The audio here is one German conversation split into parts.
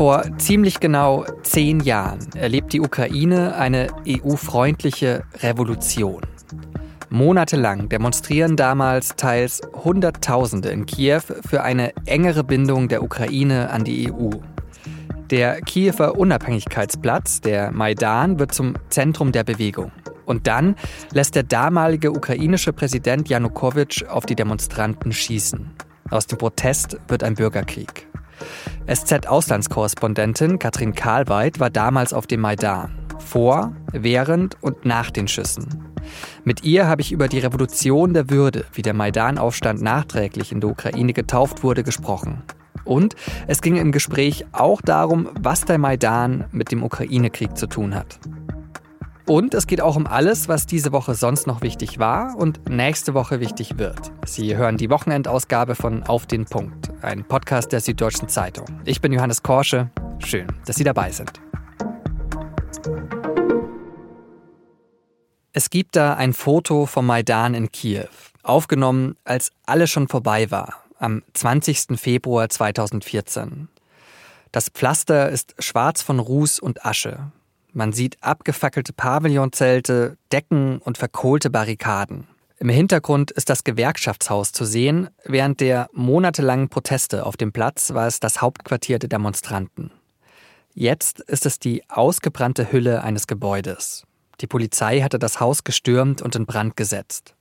Vor ziemlich genau zehn Jahren erlebt die Ukraine eine EU-freundliche Revolution. Monatelang demonstrieren damals teils Hunderttausende in Kiew für eine engere Bindung der Ukraine an die EU. Der Kiewer Unabhängigkeitsplatz, der Maidan, wird zum Zentrum der Bewegung. Und dann lässt der damalige ukrainische Präsident Janukowitsch auf die Demonstranten schießen. Aus dem Protest wird ein Bürgerkrieg. SZ-Auslandskorrespondentin Katrin Karlweit war damals auf dem Maidan. Vor, während und nach den Schüssen. Mit ihr habe ich über die Revolution der Würde, wie der Maidan-Aufstand nachträglich in der Ukraine getauft wurde, gesprochen. Und es ging im Gespräch auch darum, was der Maidan mit dem Ukraine-Krieg zu tun hat. Und es geht auch um alles, was diese Woche sonst noch wichtig war und nächste Woche wichtig wird. Sie hören die Wochenendausgabe von Auf den Punkt, ein Podcast der Süddeutschen Zeitung. Ich bin Johannes Korsche. Schön, dass Sie dabei sind. Es gibt da ein Foto vom Maidan in Kiew, aufgenommen, als alles schon vorbei war, am 20. Februar 2014. Das Pflaster ist schwarz von Ruß und Asche. Man sieht abgefackelte Pavillonzelte, Decken und verkohlte Barrikaden. Im Hintergrund ist das Gewerkschaftshaus zu sehen. Während der monatelangen Proteste auf dem Platz war es das Hauptquartier der Demonstranten. Jetzt ist es die ausgebrannte Hülle eines Gebäudes. Die Polizei hatte das Haus gestürmt und in Brand gesetzt.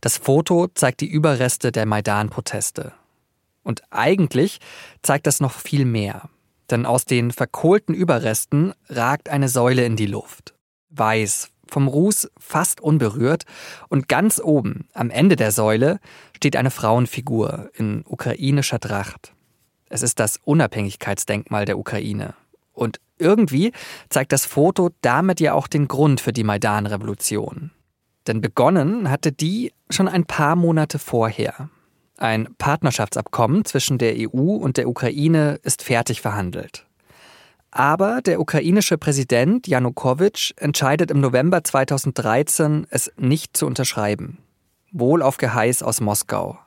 Das Foto zeigt die Überreste der Maidan-Proteste. Und eigentlich zeigt das noch viel mehr. Denn aus den verkohlten Überresten ragt eine Säule in die Luft. Weiß, vom Ruß fast unberührt und ganz oben, am Ende der Säule, steht eine Frauenfigur in ukrainischer Tracht. Es ist das Unabhängigkeitsdenkmal der Ukraine. Und irgendwie zeigt das Foto damit ja auch den Grund für die Maidan-Revolution. Denn begonnen hatte die schon ein paar Monate vorher. Ein Partnerschaftsabkommen zwischen der EU und der Ukraine ist fertig verhandelt. Aber der ukrainische Präsident Janukowitsch entscheidet im November 2013, es nicht zu unterschreiben. Wohl auf Geheiß aus Moskau.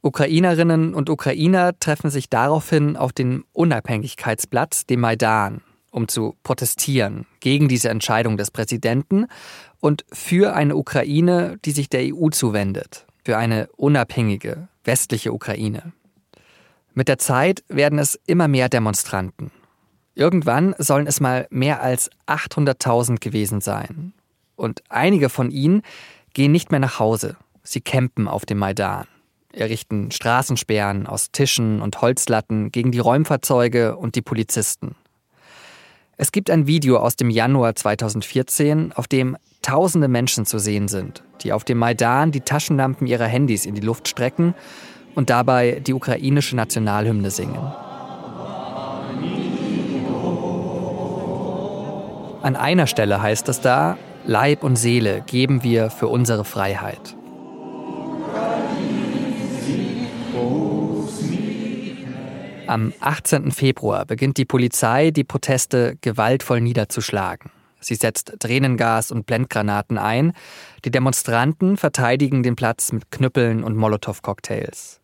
Ukrainerinnen und Ukrainer treffen sich daraufhin auf den Unabhängigkeitsplatz, dem Maidan, um zu protestieren gegen diese Entscheidung des Präsidenten und für eine Ukraine, die sich der EU zuwendet für eine unabhängige westliche Ukraine. Mit der Zeit werden es immer mehr Demonstranten. Irgendwann sollen es mal mehr als 800.000 gewesen sein. Und einige von ihnen gehen nicht mehr nach Hause. Sie campen auf dem Maidan, errichten Straßensperren aus Tischen und Holzlatten gegen die Räumfahrzeuge und die Polizisten. Es gibt ein Video aus dem Januar 2014, auf dem tausende Menschen zu sehen sind, die auf dem Maidan die Taschenlampen ihrer Handys in die Luft strecken und dabei die ukrainische Nationalhymne singen. An einer Stelle heißt es da, Leib und Seele geben wir für unsere Freiheit. Am 18. Februar beginnt die Polizei, die Proteste gewaltvoll niederzuschlagen. Sie setzt Tränengas und Blendgranaten ein. Die Demonstranten verteidigen den Platz mit Knüppeln und Molotow-Cocktails.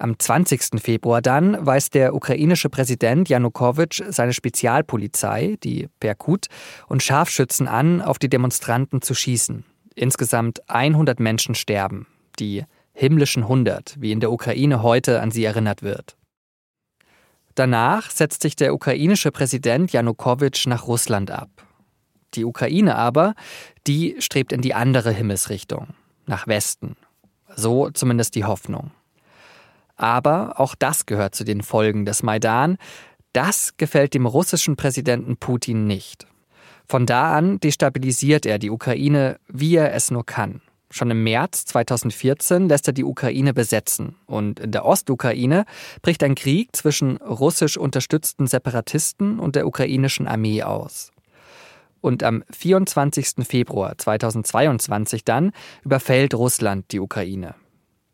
Am 20. Februar dann weist der ukrainische Präsident Janukowitsch seine Spezialpolizei, die Perkut, und Scharfschützen an, auf die Demonstranten zu schießen. Insgesamt 100 Menschen sterben. Die himmlischen 100, wie in der Ukraine heute an sie erinnert wird. Danach setzt sich der ukrainische Präsident Janukowitsch nach Russland ab. Die Ukraine aber, die strebt in die andere Himmelsrichtung, nach Westen. So zumindest die Hoffnung. Aber auch das gehört zu den Folgen des Maidan. Das gefällt dem russischen Präsidenten Putin nicht. Von da an destabilisiert er die Ukraine, wie er es nur kann. Schon im März 2014 lässt er die Ukraine besetzen und in der Ostukraine bricht ein Krieg zwischen russisch unterstützten Separatisten und der ukrainischen Armee aus. Und am 24. Februar 2022 dann überfällt Russland die Ukraine.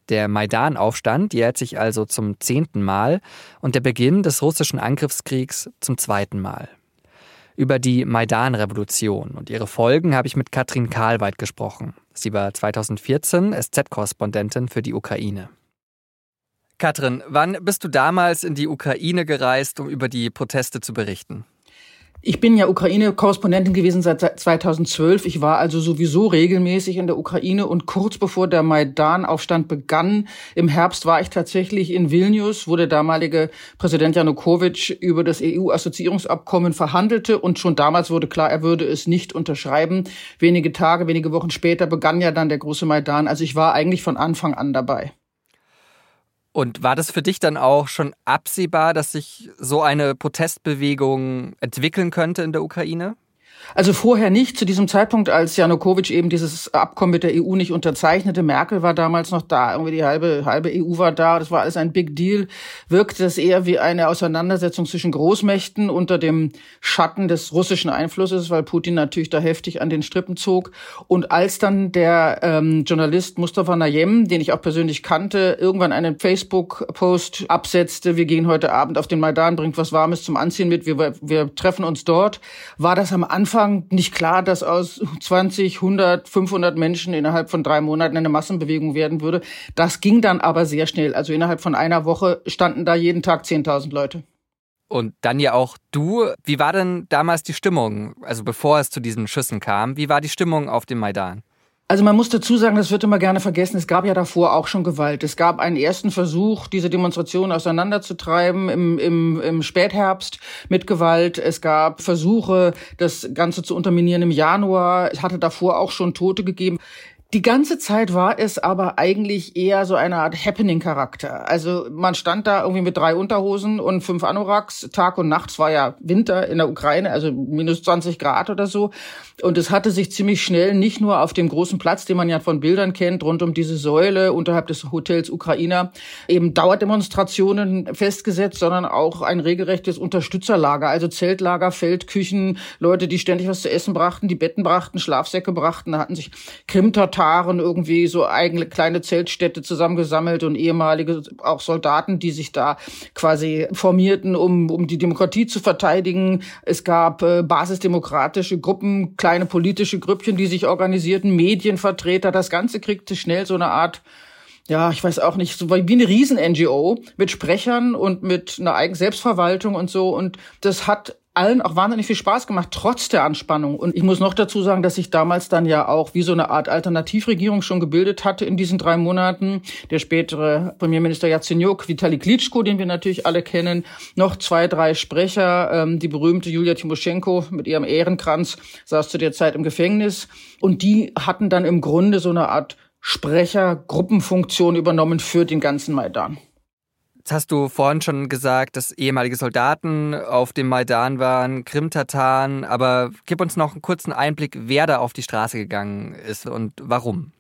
Der Maidan-Aufstand jährt sich also zum zehnten Mal und der Beginn des russischen Angriffskriegs zum zweiten Mal. Über die Maidan-Revolution und ihre Folgen habe ich mit Katrin Karlweit gesprochen. Sie war 2014 SZ-Korrespondentin für die Ukraine. Katrin, wann bist du damals in die Ukraine gereist, um über die Proteste zu berichten? Ich bin ja Ukraine-Korrespondentin gewesen seit 2012. Ich war also sowieso regelmäßig in der Ukraine und kurz bevor der Maidan-Aufstand begann, im Herbst war ich tatsächlich in Vilnius, wo der damalige Präsident Janukowitsch über das EU-Assoziierungsabkommen verhandelte und schon damals wurde klar, er würde es nicht unterschreiben. Wenige Tage, wenige Wochen später begann ja dann der große Maidan. Also ich war eigentlich von Anfang an dabei. Und war das für dich dann auch schon absehbar, dass sich so eine Protestbewegung entwickeln könnte in der Ukraine? Also vorher nicht, zu diesem Zeitpunkt, als Janukowitsch eben dieses Abkommen mit der EU nicht unterzeichnete. Merkel war damals noch da, irgendwie die halbe, halbe EU war da, das war alles ein Big Deal. Wirkte das eher wie eine Auseinandersetzung zwischen Großmächten unter dem Schatten des russischen Einflusses, weil Putin natürlich da heftig an den Strippen zog. Und als dann der ähm, Journalist Mustafa Nayem, den ich auch persönlich kannte, irgendwann einen Facebook-Post absetzte, wir gehen heute Abend auf den Maidan, bringt was Warmes zum Anziehen mit, wir, wir treffen uns dort, war das am Anfang Anfang nicht klar, dass aus 20, 100, 500 Menschen innerhalb von drei Monaten eine Massenbewegung werden würde. Das ging dann aber sehr schnell. Also innerhalb von einer Woche standen da jeden Tag 10.000 Leute. Und dann ja auch du. Wie war denn damals die Stimmung? Also bevor es zu diesen Schüssen kam, wie war die Stimmung auf dem Maidan? Also man muss dazu sagen, das wird immer gerne vergessen, es gab ja davor auch schon Gewalt. Es gab einen ersten Versuch, diese Demonstration auseinanderzutreiben im, im, im Spätherbst mit Gewalt. Es gab Versuche, das Ganze zu unterminieren im Januar. Es hatte davor auch schon Tote gegeben. Die ganze Zeit war es aber eigentlich eher so eine Art Happening-Charakter. Also man stand da irgendwie mit drei Unterhosen und fünf Anoraks, Tag und Nacht. Es war ja Winter in der Ukraine, also minus 20 Grad oder so. Und es hatte sich ziemlich schnell nicht nur auf dem großen Platz, den man ja von Bildern kennt, rund um diese Säule unterhalb des Hotels Ukrainer, eben Dauerdemonstrationen festgesetzt, sondern auch ein regelrechtes Unterstützerlager, also Zeltlager, Feldküchen, Leute, die ständig was zu essen brachten, die Betten brachten, Schlafsäcke brachten. Da hatten sich Krimtatar Taren irgendwie so eigene kleine Zeltstädte zusammengesammelt und ehemalige auch Soldaten, die sich da quasi formierten, um, um die Demokratie zu verteidigen. Es gab äh, basisdemokratische Gruppen, kleine politische Grüppchen, die sich organisierten, Medienvertreter. Das Ganze kriegte schnell so eine Art ja, ich weiß auch nicht, so wie eine Riesen-NGO mit Sprechern und mit einer eigenen Selbstverwaltung und so. Und das hat allen auch wahnsinnig viel Spaß gemacht, trotz der Anspannung. Und ich muss noch dazu sagen, dass sich damals dann ja auch wie so eine Art Alternativregierung schon gebildet hatte in diesen drei Monaten. Der spätere Premierminister Yatsenyuk, Vitali Klitschko, den wir natürlich alle kennen, noch zwei, drei Sprecher, ähm, die berühmte Julia Timoschenko mit ihrem Ehrenkranz saß zu der Zeit im Gefängnis. Und die hatten dann im Grunde so eine Art Sprechergruppenfunktion übernommen für den ganzen Maidan. Jetzt hast du vorhin schon gesagt, dass ehemalige Soldaten auf dem Maidan waren, Krim-Tataren, aber gib uns noch einen kurzen Einblick, wer da auf die Straße gegangen ist und warum.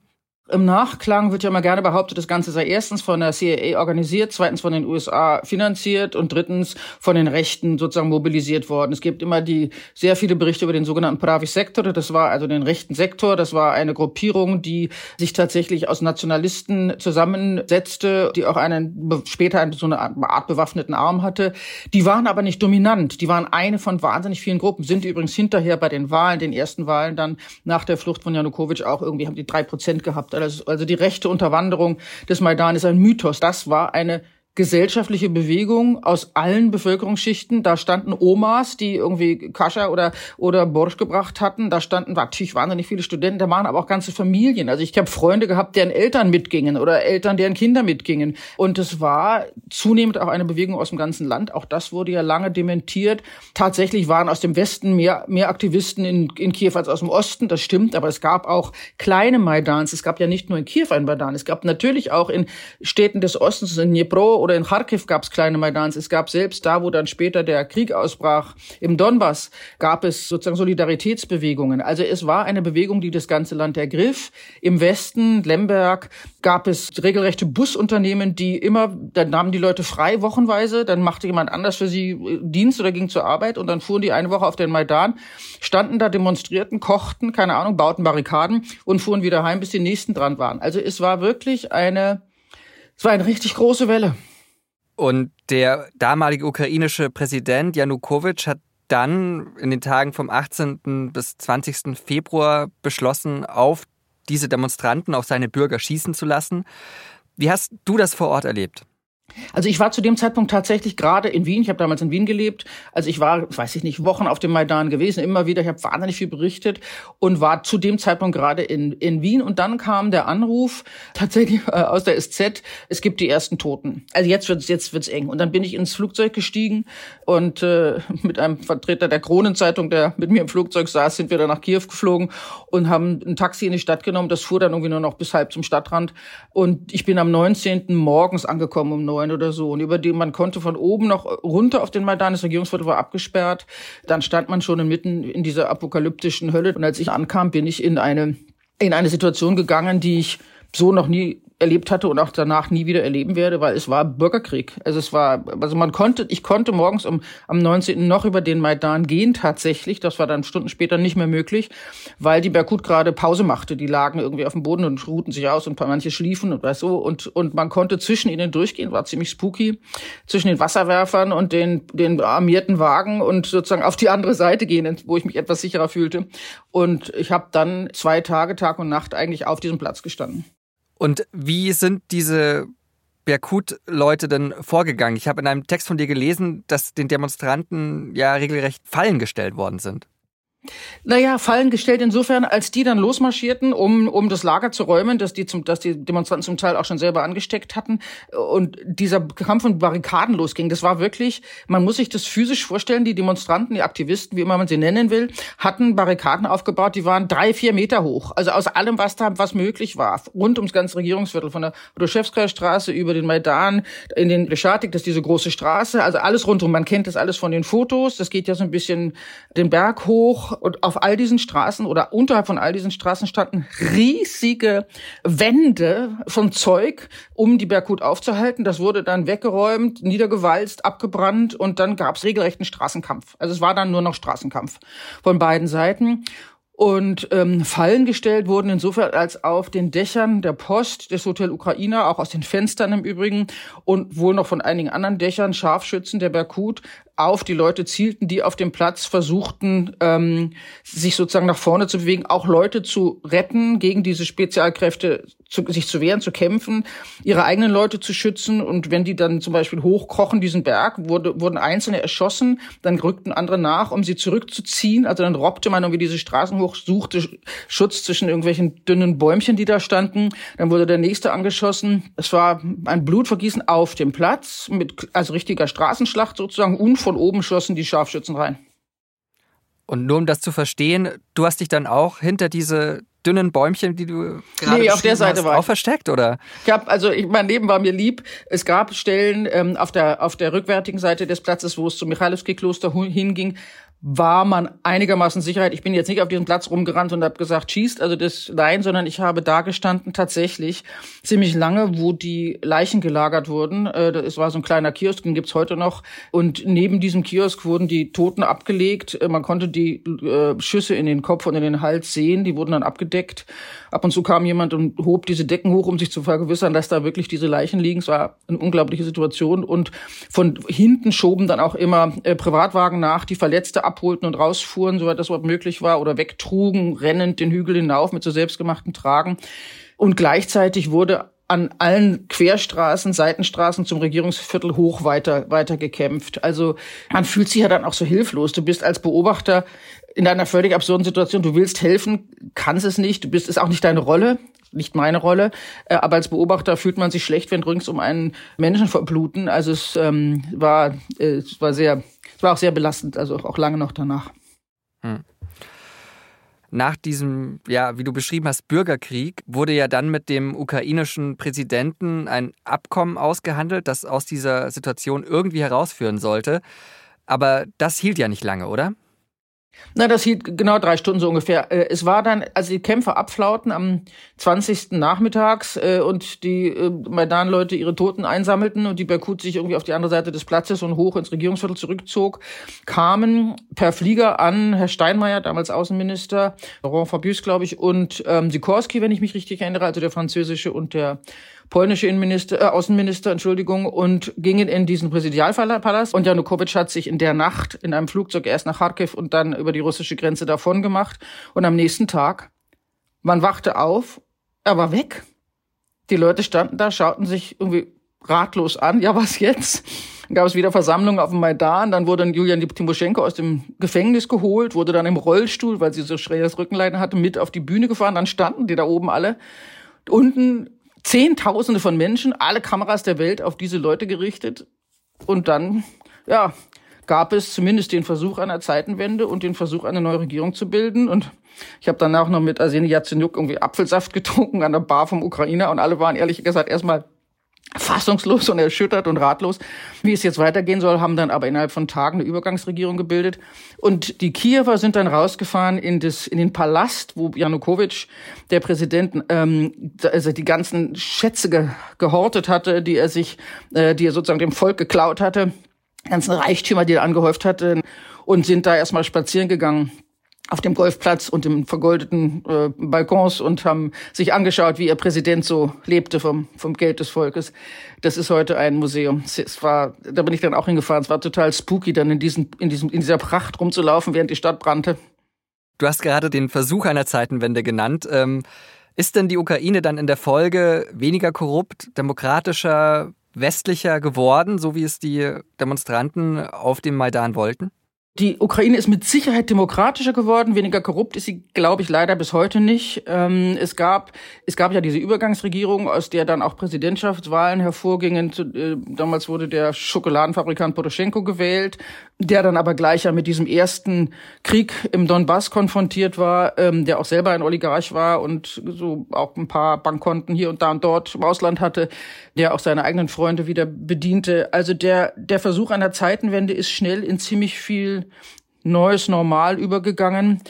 Im Nachklang wird ja immer gerne behauptet, das Ganze sei erstens von der CIA organisiert, zweitens von den USA finanziert und drittens von den Rechten sozusagen mobilisiert worden. Es gibt immer die sehr viele Berichte über den sogenannten Pravi Sektor. Das war also den rechten Sektor. Das war eine Gruppierung, die sich tatsächlich aus Nationalisten zusammensetzte, die auch einen später so eine Art bewaffneten Arm hatte. Die waren aber nicht dominant. Die waren eine von wahnsinnig vielen Gruppen. Sind übrigens hinterher bei den Wahlen, den ersten Wahlen dann nach der Flucht von Janukowitsch auch irgendwie haben die drei Prozent gehabt also die rechte Unterwanderung des Maidan ist ein Mythos. Das war eine gesellschaftliche Bewegung aus allen Bevölkerungsschichten. Da standen Omas, die irgendwie Kascha oder oder Borsch gebracht hatten. Da standen natürlich wahnsinnig viele Studenten. Da waren aber auch ganze Familien. Also ich habe Freunde gehabt, deren Eltern mitgingen oder Eltern, deren Kinder mitgingen. Und es war zunehmend auch eine Bewegung aus dem ganzen Land. Auch das wurde ja lange dementiert. Tatsächlich waren aus dem Westen mehr mehr Aktivisten in, in Kiew als aus dem Osten. Das stimmt. Aber es gab auch kleine Maidans. Es gab ja nicht nur in Kiew ein Maidan. Es gab natürlich auch in Städten des Ostens, in Dnipro oder in Kharkiv gab es kleine Maidans. Es gab selbst da, wo dann später der Krieg ausbrach, im Donbass, gab es sozusagen Solidaritätsbewegungen. Also es war eine Bewegung, die das ganze Land ergriff. Im Westen, Lemberg, gab es regelrechte Busunternehmen, die immer, dann nahmen die Leute frei wochenweise, dann machte jemand anders für sie äh, Dienst oder ging zur Arbeit und dann fuhren die eine Woche auf den Maidan, standen da, demonstrierten, kochten, keine Ahnung, bauten Barrikaden und fuhren wieder heim, bis die nächsten dran waren. Also es war wirklich eine, es war eine richtig große Welle. Und der damalige ukrainische Präsident Janukowitsch hat dann in den Tagen vom 18. bis 20. Februar beschlossen, auf diese Demonstranten, auf seine Bürger schießen zu lassen. Wie hast du das vor Ort erlebt? Also ich war zu dem Zeitpunkt tatsächlich gerade in Wien. Ich habe damals in Wien gelebt. Also ich war, weiß ich nicht, Wochen auf dem Maidan gewesen, immer wieder. Ich habe wahnsinnig viel berichtet und war zu dem Zeitpunkt gerade in, in Wien. Und dann kam der Anruf tatsächlich äh, aus der SZ, es gibt die ersten Toten. Also jetzt wird's jetzt wird's eng. Und dann bin ich ins Flugzeug gestiegen und äh, mit einem Vertreter der Kronenzeitung, der mit mir im Flugzeug saß, sind wir dann nach Kiew geflogen und haben ein Taxi in die Stadt genommen. Das fuhr dann irgendwie nur noch bis halb zum Stadtrand. Und ich bin am 19. morgens angekommen um neun oder so. Und über den man konnte von oben noch runter auf den Maidan. Das Regierungsviertel war abgesperrt. Dann stand man schon mitten in dieser apokalyptischen Hölle. Und als ich ankam, bin ich in eine, in eine Situation gegangen, die ich so noch nie erlebt hatte und auch danach nie wieder erleben werde, weil es war Bürgerkrieg. Also es war, also man konnte, ich konnte morgens um, am 19. noch über den Maidan gehen tatsächlich. Das war dann Stunden später nicht mehr möglich, weil die Berkut gerade Pause machte. Die lagen irgendwie auf dem Boden und ruhten sich aus und manche schliefen und was so. Und, und man konnte zwischen ihnen durchgehen, war ziemlich spooky, zwischen den Wasserwerfern und den, den armierten Wagen und sozusagen auf die andere Seite gehen, wo ich mich etwas sicherer fühlte. Und ich habe dann zwei Tage, Tag und Nacht eigentlich auf diesem Platz gestanden. Und wie sind diese Berkut-Leute denn vorgegangen? Ich habe in einem Text von dir gelesen, dass den Demonstranten ja regelrecht Fallen gestellt worden sind. Naja, Fallen gestellt insofern, als die dann losmarschierten, um, um das Lager zu räumen, dass die, zum, dass die Demonstranten zum Teil auch schon selber angesteckt hatten und dieser Kampf von Barrikaden losging. Das war wirklich, man muss sich das physisch vorstellen, die Demonstranten, die Aktivisten, wie immer man sie nennen will, hatten Barrikaden aufgebaut, die waren drei, vier Meter hoch. Also aus allem, was da, was möglich war, rund ums ganze Regierungsviertel, von der Rudoschewskaja Straße über den Maidan, in den Beschatik, das ist diese große Straße, also alles rundum. Man kennt das alles von den Fotos, das geht ja so ein bisschen den Berg hoch und auf all diesen Straßen oder unterhalb von all diesen Straßen standen riesige Wände von Zeug, um die Berghut aufzuhalten. Das wurde dann weggeräumt, niedergewalzt, abgebrannt und dann gab es regelrechten Straßenkampf. Also es war dann nur noch Straßenkampf von beiden Seiten. Und ähm, Fallen gestellt wurden insofern als auf den Dächern der Post des Hotel Ukraine, auch aus den Fenstern im Übrigen und wohl noch von einigen anderen Dächern Scharfschützen der Berkut auf die Leute zielten, die auf dem Platz versuchten, ähm, sich sozusagen nach vorne zu bewegen, auch Leute zu retten, gegen diese Spezialkräfte zu, sich zu wehren, zu kämpfen, ihre eigenen Leute zu schützen. Und wenn die dann zum Beispiel hochkrochen, diesen Berg, wurde, wurden Einzelne erschossen, dann rückten andere nach, um sie zurückzuziehen. Also dann robbte man irgendwie diese Straßen hoch, suchte Schutz zwischen irgendwelchen dünnen Bäumchen, die da standen. Dann wurde der nächste angeschossen. Es war ein Blutvergießen auf dem Platz, mit also richtiger Straßenschlacht sozusagen, von oben schossen die Scharfschützen rein. Und nur um das zu verstehen, du hast dich dann auch hinter diese dünnen Bäumchen, die du gerade nee, auf der Seite hast, war auch versteckt, oder? Ich habe also ich, mein Leben war mir lieb. Es gab Stellen ähm, auf der auf der rückwärtigen Seite des Platzes, wo es zum Michailowski-Kloster hinging, war man einigermaßen Sicherheit. Ich bin jetzt nicht auf diesem Platz rumgerannt und habe gesagt, schießt, also das nein, sondern ich habe da gestanden tatsächlich ziemlich lange, wo die Leichen gelagert wurden. Äh, es war so ein kleiner Kiosk, den gibt's heute noch. Und neben diesem Kiosk wurden die Toten abgelegt. Äh, man konnte die äh, Schüsse in den Kopf und in den Hals sehen, die wurden dann abgedeckt. Ab und zu kam jemand und hob diese Decken hoch, um sich zu vergewissern, dass da wirklich diese Leichen liegen. Es war eine unglaubliche Situation. Und von hinten schoben dann auch immer Privatwagen nach, die Verletzte ab abholten und rausfuhren, soweit das überhaupt möglich war, oder wegtrugen, rennend den Hügel hinauf mit so selbstgemachten Tragen. Und gleichzeitig wurde an allen Querstraßen, Seitenstraßen zum Regierungsviertel hoch weiter, weiter gekämpft. Also man fühlt sich ja dann auch so hilflos. Du bist als Beobachter in einer völlig absurden Situation. Du willst helfen, kannst es nicht. Du bist, ist auch nicht deine Rolle, nicht meine Rolle. Äh, aber als Beobachter fühlt man sich schlecht, wenn rings um einen Menschen verbluten. Also es ähm, war, äh, es war sehr es war auch sehr belastend, also auch lange noch danach. Hm. Nach diesem, ja, wie du beschrieben hast, Bürgerkrieg wurde ja dann mit dem ukrainischen Präsidenten ein Abkommen ausgehandelt, das aus dieser Situation irgendwie herausführen sollte. Aber das hielt ja nicht lange, oder? Na, das hielt genau drei Stunden so ungefähr. Äh, es war dann, als die Kämpfe abflauten am 20. nachmittags äh, und die äh, Maidan-Leute ihre Toten einsammelten und die Berkut sich irgendwie auf die andere Seite des Platzes und hoch ins Regierungsviertel zurückzog, kamen per Flieger an Herr Steinmeier, damals Außenminister, Laurent Fabius, glaube ich, und ähm, Sikorski, wenn ich mich richtig erinnere, also der französische und der polnische Innenminister, äh, Außenminister, Entschuldigung, und gingen in diesen Präsidialpalast. Und Janukowitsch hat sich in der Nacht in einem Flugzeug erst nach Kharkiv und dann über die russische Grenze davon gemacht. Und am nächsten Tag, man wachte auf, er war weg. Die Leute standen da, schauten sich irgendwie ratlos an. Ja, was jetzt? Dann gab es wieder Versammlungen auf dem Maidan. Dann wurde Julian Timoschenko aus dem Gefängnis geholt, wurde dann im Rollstuhl, weil sie so schräges Rückenleiden hatte, mit auf die Bühne gefahren. Dann standen die da oben alle. Unten Zehntausende von Menschen, alle Kameras der Welt auf diese Leute gerichtet. Und dann, ja, gab es zumindest den Versuch einer Zeitenwende und den Versuch, eine neue Regierung zu bilden. Und ich habe danach noch mit Arseni Yatsenyuk irgendwie Apfelsaft getrunken an der Bar vom Ukrainer und alle waren ehrlich gesagt erstmal fassungslos und erschüttert und ratlos, wie es jetzt weitergehen soll, haben dann aber innerhalb von Tagen eine Übergangsregierung gebildet. Und die Kiewer sind dann rausgefahren in, das, in den Palast, wo Janukowitsch, der Präsident, ähm, also die ganzen Schätze ge gehortet hatte, die er sich, äh, die er sozusagen dem Volk geklaut hatte, ganzen Reichtümer, die er angehäuft hatte, und sind da erstmal spazieren gegangen auf dem Golfplatz und im vergoldeten äh, Balkons und haben sich angeschaut, wie ihr Präsident so lebte vom, vom Geld des Volkes. Das ist heute ein Museum. Es war, da bin ich dann auch hingefahren. Es war total spooky, dann in diesem, in diesem, in dieser Pracht rumzulaufen, während die Stadt brannte. Du hast gerade den Versuch einer Zeitenwende genannt. Ähm, ist denn die Ukraine dann in der Folge weniger korrupt, demokratischer, westlicher geworden, so wie es die Demonstranten auf dem Maidan wollten? Die Ukraine ist mit Sicherheit demokratischer geworden, weniger korrupt ist sie, glaube ich, leider bis heute nicht. Ähm, es gab es gab ja diese Übergangsregierung, aus der dann auch Präsidentschaftswahlen hervorgingen. Äh, damals wurde der Schokoladenfabrikant Poroschenko gewählt, der dann aber gleich ja mit diesem ersten Krieg im Donbass konfrontiert war, ähm, der auch selber ein Oligarch war und so auch ein paar Bankkonten hier und da und dort im Ausland hatte, der auch seine eigenen Freunde wieder bediente. Also der der Versuch einer Zeitenwende ist schnell in ziemlich viel neues Normal übergegangen.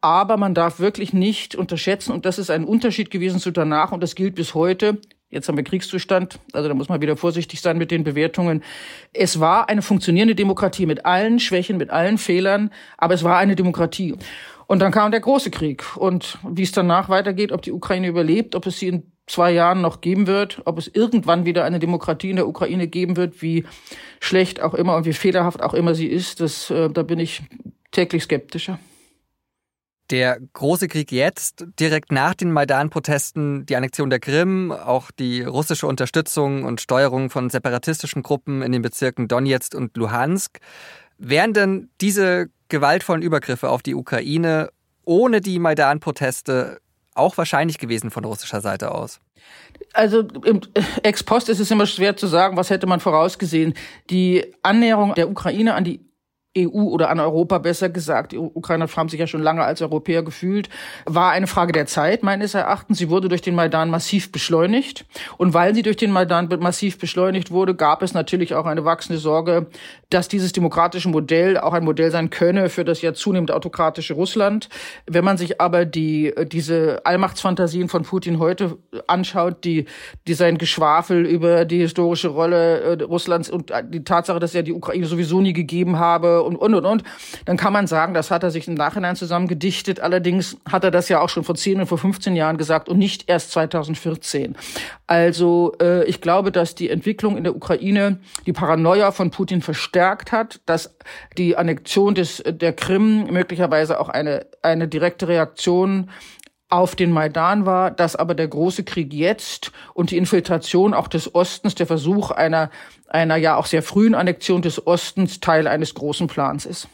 Aber man darf wirklich nicht unterschätzen, und das ist ein Unterschied gewesen zu danach, und das gilt bis heute. Jetzt haben wir Kriegszustand, also da muss man wieder vorsichtig sein mit den Bewertungen. Es war eine funktionierende Demokratie mit allen Schwächen, mit allen Fehlern, aber es war eine Demokratie. Und dann kam der große Krieg. Und wie es danach weitergeht, ob die Ukraine überlebt, ob es sie in zwei Jahren noch geben wird, ob es irgendwann wieder eine Demokratie in der Ukraine geben wird, wie schlecht auch immer und wie fehlerhaft auch immer sie ist, das, äh, da bin ich täglich skeptischer. Der große Krieg jetzt, direkt nach den Maidan-Protesten, die Annexion der Krim, auch die russische Unterstützung und Steuerung von separatistischen Gruppen in den Bezirken Donetsk und Luhansk. Wären denn diese gewaltvollen Übergriffe auf die Ukraine ohne die Maidan-Proteste auch wahrscheinlich gewesen von russischer Seite aus? Also Ex Post ist es immer schwer zu sagen, was hätte man vorausgesehen. Die Annäherung der Ukraine an die EU oder an Europa besser gesagt, die Ukrainer haben sich ja schon lange als Europäer gefühlt, war eine Frage der Zeit meines Erachtens. Sie wurde durch den Maidan massiv beschleunigt. Und weil sie durch den Maidan massiv beschleunigt wurde, gab es natürlich auch eine wachsende Sorge, dass dieses demokratische Modell auch ein Modell sein könne für das ja zunehmend autokratische Russland. Wenn man sich aber die, diese Allmachtsfantasien von Putin heute anschaut, die, die sein Geschwafel über die historische Rolle äh, Russlands und die Tatsache, dass er die Ukraine sowieso nie gegeben habe und, und, und, und, dann kann man sagen, das hat er sich im Nachhinein zusammengedichtet. Allerdings hat er das ja auch schon vor 10 und vor 15 Jahren gesagt und nicht erst 2014. Also äh, ich glaube, dass die Entwicklung in der Ukraine die Paranoia von Putin verstärkt hat, dass die Annexion des, der Krim möglicherweise auch eine, eine direkte Reaktion auf den Maidan war, dass aber der große Krieg jetzt und die Infiltration auch des Ostens, der Versuch einer, einer ja auch sehr frühen Annexion des Ostens Teil eines großen Plans ist.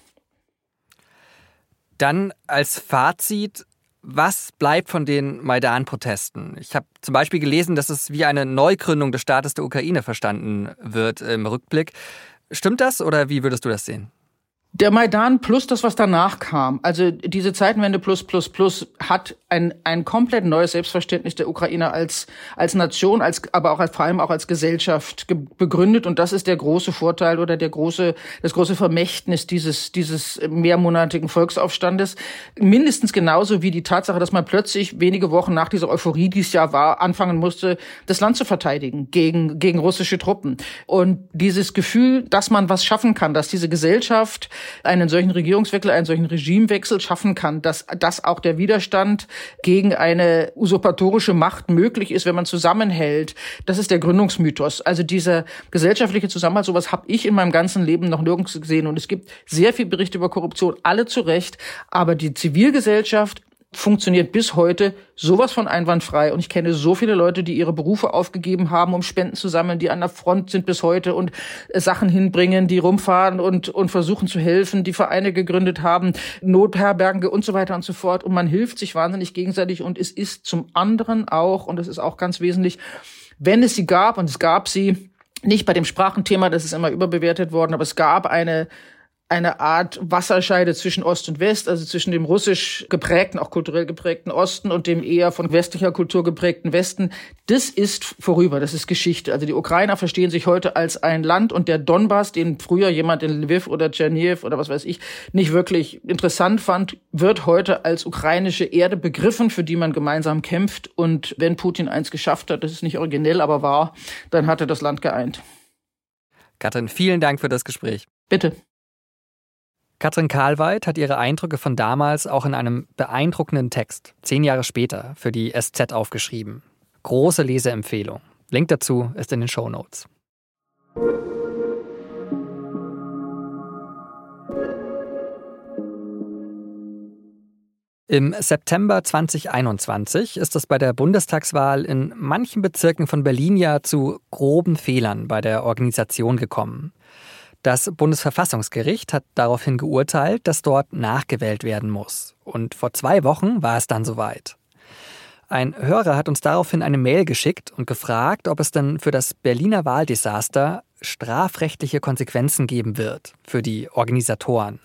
Dann als Fazit, was bleibt von den Maidan-Protesten? Ich habe zum Beispiel gelesen, dass es wie eine Neugründung des Staates der Ukraine verstanden wird im Rückblick. Stimmt das oder wie würdest du das sehen? Der Maidan plus das, was danach kam, also diese Zeitenwende plus plus plus, hat ein, ein komplett neues Selbstverständnis der Ukraine als, als Nation, als, aber auch als, vor allem auch als Gesellschaft begründet. Und das ist der große Vorteil oder der große, das große Vermächtnis dieses, dieses mehrmonatigen Volksaufstandes. Mindestens genauso wie die Tatsache, dass man plötzlich wenige Wochen nach dieser Euphorie, die es ja war, anfangen musste, das Land zu verteidigen gegen, gegen russische Truppen. Und dieses Gefühl, dass man was schaffen kann, dass diese Gesellschaft einen solchen Regierungswechsel, einen solchen Regimewechsel schaffen kann, dass, dass auch der Widerstand gegen eine usurpatorische Macht möglich ist, wenn man zusammenhält. Das ist der Gründungsmythos. Also dieser gesellschaftliche Zusammenhalt, sowas habe ich in meinem ganzen Leben noch nirgends gesehen. Und es gibt sehr viel Berichte über Korruption, alle zu Recht. Aber die Zivilgesellschaft funktioniert bis heute sowas von einwandfrei. Und ich kenne so viele Leute, die ihre Berufe aufgegeben haben, um Spenden zu sammeln, die an der Front sind bis heute und äh, Sachen hinbringen, die rumfahren und, und versuchen zu helfen, die Vereine gegründet haben, Notherbergen und so weiter und so fort. Und man hilft sich wahnsinnig gegenseitig. Und es ist zum anderen auch, und das ist auch ganz wesentlich, wenn es sie gab, und es gab sie, nicht bei dem Sprachenthema, das ist immer überbewertet worden, aber es gab eine eine Art Wasserscheide zwischen Ost und West, also zwischen dem russisch geprägten, auch kulturell geprägten Osten und dem eher von westlicher Kultur geprägten Westen. Das ist vorüber, das ist Geschichte. Also die Ukrainer verstehen sich heute als ein Land und der Donbass, den früher jemand in Lviv oder Tscherniev oder was weiß ich nicht wirklich interessant fand, wird heute als ukrainische Erde begriffen, für die man gemeinsam kämpft. Und wenn Putin eins geschafft hat, das ist nicht originell, aber wahr, dann hat er das Land geeint. Katrin, vielen Dank für das Gespräch. Bitte. Katrin Karlweit hat ihre Eindrücke von damals auch in einem beeindruckenden Text, zehn Jahre später, für die SZ aufgeschrieben. Große Leseempfehlung. Link dazu ist in den Show Notes. Im September 2021 ist es bei der Bundestagswahl in manchen Bezirken von Berlin ja zu groben Fehlern bei der Organisation gekommen. Das Bundesverfassungsgericht hat daraufhin geurteilt, dass dort nachgewählt werden muss. Und vor zwei Wochen war es dann soweit. Ein Hörer hat uns daraufhin eine Mail geschickt und gefragt, ob es denn für das Berliner Wahldesaster strafrechtliche Konsequenzen geben wird für die Organisatoren.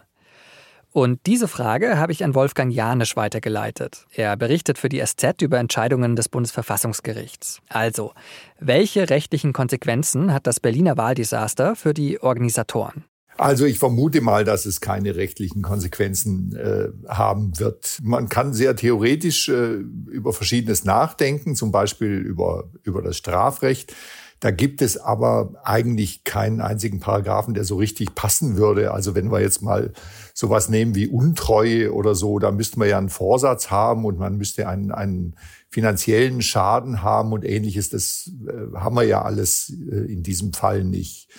Und diese Frage habe ich an Wolfgang Janisch weitergeleitet. Er berichtet für die SZ über Entscheidungen des Bundesverfassungsgerichts. Also, welche rechtlichen Konsequenzen hat das Berliner Wahldesaster für die Organisatoren? Also ich vermute mal, dass es keine rechtlichen Konsequenzen äh, haben wird. Man kann sehr theoretisch äh, über Verschiedenes nachdenken, zum Beispiel über, über das Strafrecht. Da gibt es aber eigentlich keinen einzigen Paragraphen, der so richtig passen würde. Also wenn wir jetzt mal sowas nehmen wie Untreue oder so, da müsste man ja einen Vorsatz haben und man müsste einen, einen finanziellen Schaden haben und ähnliches. Das äh, haben wir ja alles äh, in diesem Fall nicht.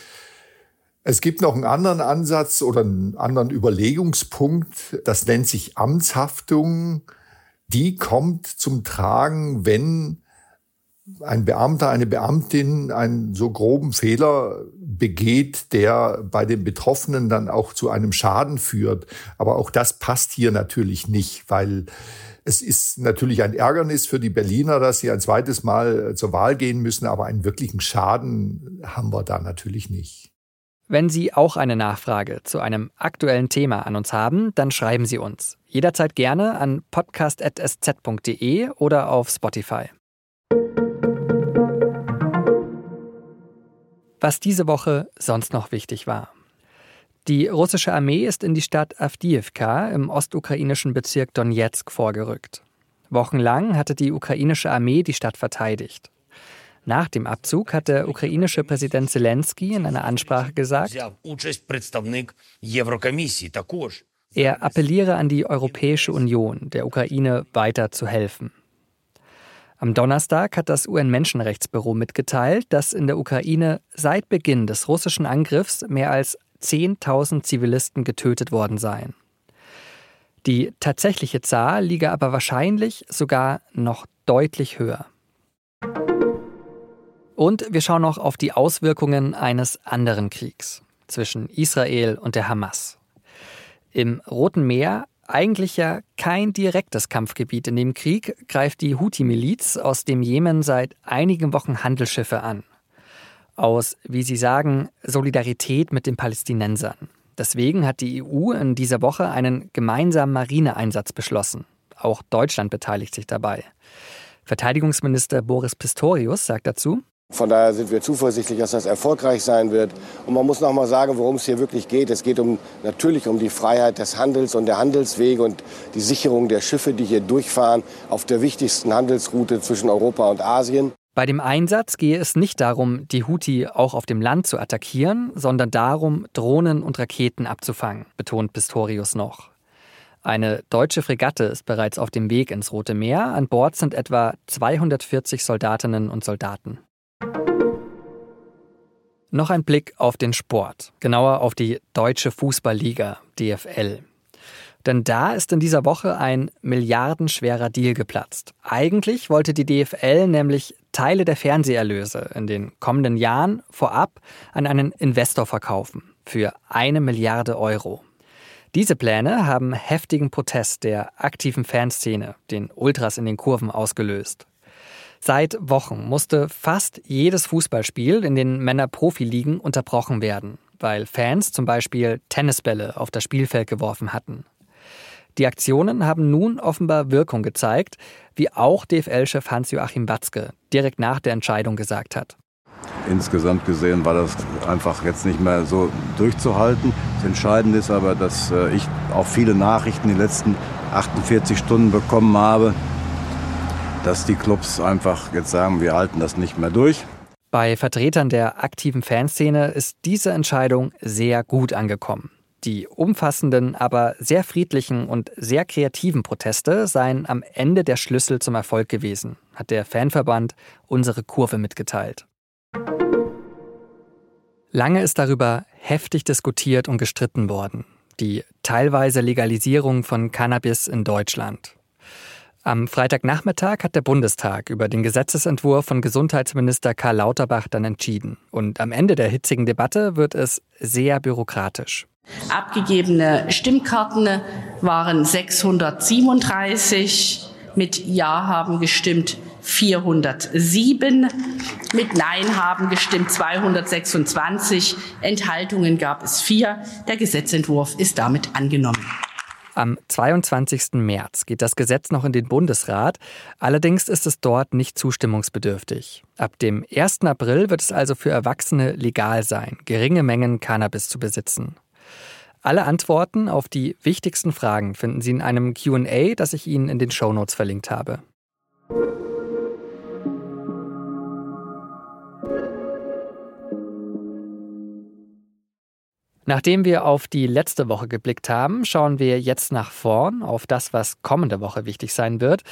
Es gibt noch einen anderen Ansatz oder einen anderen Überlegungspunkt. Das nennt sich Amtshaftung. Die kommt zum Tragen, wenn ein Beamter, eine Beamtin einen so groben Fehler begeht, der bei den Betroffenen dann auch zu einem Schaden führt. Aber auch das passt hier natürlich nicht, weil es ist natürlich ein Ärgernis für die Berliner, dass sie ein zweites Mal zur Wahl gehen müssen, aber einen wirklichen Schaden haben wir da natürlich nicht. Wenn Sie auch eine Nachfrage zu einem aktuellen Thema an uns haben, dann schreiben Sie uns. Jederzeit gerne an podcast.sz.de oder auf Spotify. Was diese Woche sonst noch wichtig war. Die russische Armee ist in die Stadt Avdiivka im ostukrainischen Bezirk Donetsk vorgerückt. Wochenlang hatte die ukrainische Armee die Stadt verteidigt. Nach dem Abzug hat der ukrainische Präsident Zelensky in einer Ansprache gesagt, er appelliere an die Europäische Union, der Ukraine weiter zu helfen. Am Donnerstag hat das UN-Menschenrechtsbüro mitgeteilt, dass in der Ukraine seit Beginn des russischen Angriffs mehr als 10.000 Zivilisten getötet worden seien. Die tatsächliche Zahl liege aber wahrscheinlich sogar noch deutlich höher. Und wir schauen noch auf die Auswirkungen eines anderen Kriegs zwischen Israel und der Hamas. Im Roten Meer eigentlich ja kein direktes Kampfgebiet in dem Krieg, greift die Houthi-Miliz aus dem Jemen seit einigen Wochen Handelsschiffe an. Aus, wie sie sagen, Solidarität mit den Palästinensern. Deswegen hat die EU in dieser Woche einen gemeinsamen Marineeinsatz beschlossen. Auch Deutschland beteiligt sich dabei. Verteidigungsminister Boris Pistorius sagt dazu, von daher sind wir zuversichtlich, dass das erfolgreich sein wird. Und man muss noch mal sagen, worum es hier wirklich geht. Es geht um, natürlich um die Freiheit des Handels und der Handelswege und die Sicherung der Schiffe, die hier durchfahren auf der wichtigsten Handelsroute zwischen Europa und Asien. Bei dem Einsatz gehe es nicht darum, die Houthi auch auf dem Land zu attackieren, sondern darum, Drohnen und Raketen abzufangen, betont Pistorius noch. Eine deutsche Fregatte ist bereits auf dem Weg ins Rote Meer. An Bord sind etwa 240 Soldatinnen und Soldaten. Noch ein Blick auf den Sport, genauer auf die Deutsche Fußballliga, DFL. Denn da ist in dieser Woche ein milliardenschwerer Deal geplatzt. Eigentlich wollte die DFL nämlich Teile der Fernseherlöse in den kommenden Jahren vorab an einen Investor verkaufen für eine Milliarde Euro. Diese Pläne haben heftigen Protest der aktiven Fanszene, den Ultras in den Kurven, ausgelöst. Seit Wochen musste fast jedes Fußballspiel in den Männer-Profi-Ligen unterbrochen werden, weil Fans zum Beispiel Tennisbälle auf das Spielfeld geworfen hatten. Die Aktionen haben nun offenbar Wirkung gezeigt, wie auch DFL-Chef Hans-Joachim Watzke direkt nach der Entscheidung gesagt hat. Insgesamt gesehen war das einfach jetzt nicht mehr so durchzuhalten. Das Entscheidende ist aber, dass äh, ich auch viele Nachrichten in den letzten 48 Stunden bekommen habe, dass die Clubs einfach jetzt sagen, wir halten das nicht mehr durch. Bei Vertretern der aktiven Fanszene ist diese Entscheidung sehr gut angekommen. Die umfassenden, aber sehr friedlichen und sehr kreativen Proteste seien am Ende der Schlüssel zum Erfolg gewesen, hat der Fanverband unsere Kurve mitgeteilt. Lange ist darüber heftig diskutiert und gestritten worden. Die teilweise Legalisierung von Cannabis in Deutschland. Am Freitagnachmittag hat der Bundestag über den Gesetzesentwurf von Gesundheitsminister Karl Lauterbach dann entschieden. Und am Ende der hitzigen Debatte wird es sehr bürokratisch. Abgegebene Stimmkarten waren 637. Mit Ja haben gestimmt 407. Mit Nein haben gestimmt 226. Enthaltungen gab es vier. Der Gesetzentwurf ist damit angenommen. Am 22. März geht das Gesetz noch in den Bundesrat, allerdings ist es dort nicht zustimmungsbedürftig. Ab dem 1. April wird es also für Erwachsene legal sein, geringe Mengen Cannabis zu besitzen. Alle Antworten auf die wichtigsten Fragen finden Sie in einem QA, das ich Ihnen in den Shownotes verlinkt habe. Nachdem wir auf die letzte Woche geblickt haben, schauen wir jetzt nach vorn auf das, was kommende Woche wichtig sein wird.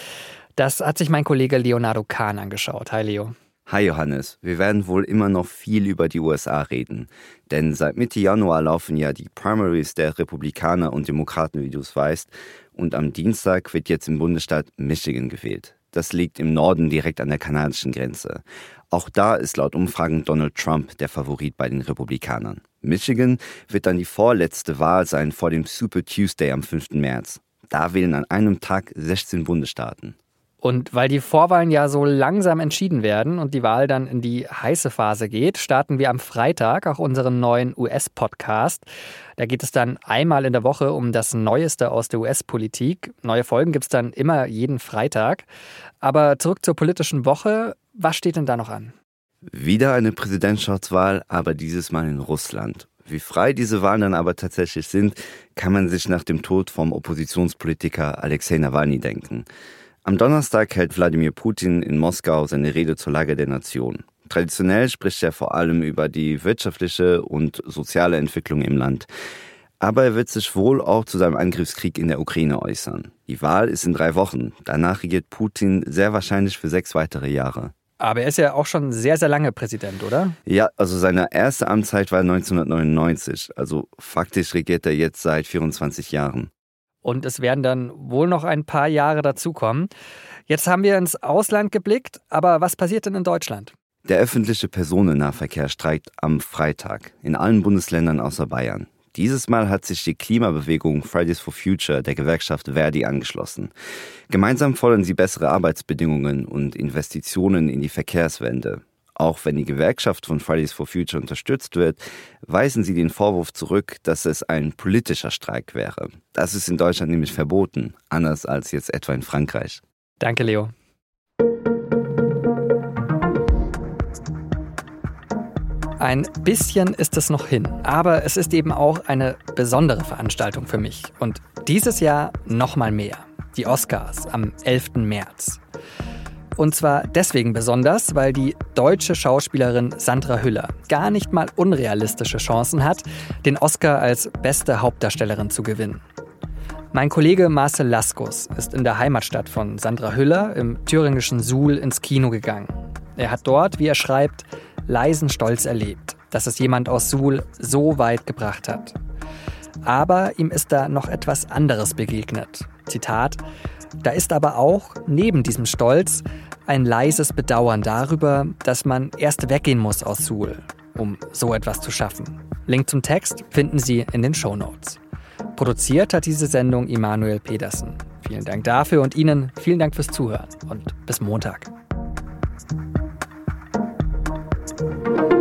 Das hat sich mein Kollege Leonardo Kahn angeschaut. Hi Leo. Hi Johannes, wir werden wohl immer noch viel über die USA reden, denn seit Mitte Januar laufen ja die Primaries der Republikaner und Demokraten, wie du es weißt, und am Dienstag wird jetzt im Bundesstaat Michigan gewählt. Das liegt im Norden direkt an der kanadischen Grenze. Auch da ist laut Umfragen Donald Trump der Favorit bei den Republikanern. Michigan wird dann die vorletzte Wahl sein vor dem Super Tuesday am 5. März. Da wählen an einem Tag 16 Bundesstaaten. Und weil die Vorwahlen ja so langsam entschieden werden und die Wahl dann in die heiße Phase geht, starten wir am Freitag auch unseren neuen US-Podcast. Da geht es dann einmal in der Woche um das Neueste aus der US-Politik. Neue Folgen gibt es dann immer jeden Freitag. Aber zurück zur politischen Woche. Was steht denn da noch an? Wieder eine Präsidentschaftswahl, aber dieses Mal in Russland. Wie frei diese Wahlen dann aber tatsächlich sind, kann man sich nach dem Tod vom Oppositionspolitiker Alexei Nawalny denken. Am Donnerstag hält Wladimir Putin in Moskau seine Rede zur Lage der Nation. Traditionell spricht er vor allem über die wirtschaftliche und soziale Entwicklung im Land. Aber er wird sich wohl auch zu seinem Angriffskrieg in der Ukraine äußern. Die Wahl ist in drei Wochen. Danach regiert Putin sehr wahrscheinlich für sechs weitere Jahre. Aber er ist ja auch schon sehr, sehr lange Präsident, oder? Ja, also seine erste Amtszeit war 1999. Also faktisch regiert er jetzt seit 24 Jahren. Und es werden dann wohl noch ein paar Jahre dazukommen. Jetzt haben wir ins Ausland geblickt, aber was passiert denn in Deutschland? Der öffentliche Personennahverkehr streikt am Freitag in allen Bundesländern außer Bayern. Dieses Mal hat sich die Klimabewegung Fridays for Future der Gewerkschaft Verdi angeschlossen. Gemeinsam fordern sie bessere Arbeitsbedingungen und Investitionen in die Verkehrswende. Auch wenn die Gewerkschaft von Fridays for Future unterstützt wird, weisen sie den Vorwurf zurück, dass es ein politischer Streik wäre. Das ist in Deutschland nämlich verboten, anders als jetzt etwa in Frankreich. Danke, Leo. Ein bisschen ist es noch hin, aber es ist eben auch eine besondere Veranstaltung für mich. Und dieses Jahr noch mal mehr. Die Oscars am 11. März. Und zwar deswegen besonders, weil die deutsche Schauspielerin Sandra Hüller gar nicht mal unrealistische Chancen hat, den Oscar als beste Hauptdarstellerin zu gewinnen. Mein Kollege Marcel Laskus ist in der Heimatstadt von Sandra Hüller im thüringischen Suhl ins Kino gegangen. Er hat dort, wie er schreibt, leisen Stolz erlebt, dass es jemand aus Suhl so weit gebracht hat. Aber ihm ist da noch etwas anderes begegnet. Zitat, da ist aber auch neben diesem Stolz ein leises Bedauern darüber, dass man erst weggehen muss aus Suhl, um so etwas zu schaffen. Link zum Text finden Sie in den Show Notes. Produziert hat diese Sendung Immanuel Pedersen. Vielen Dank dafür und Ihnen vielen Dank fürs Zuhören und bis Montag. Thank you.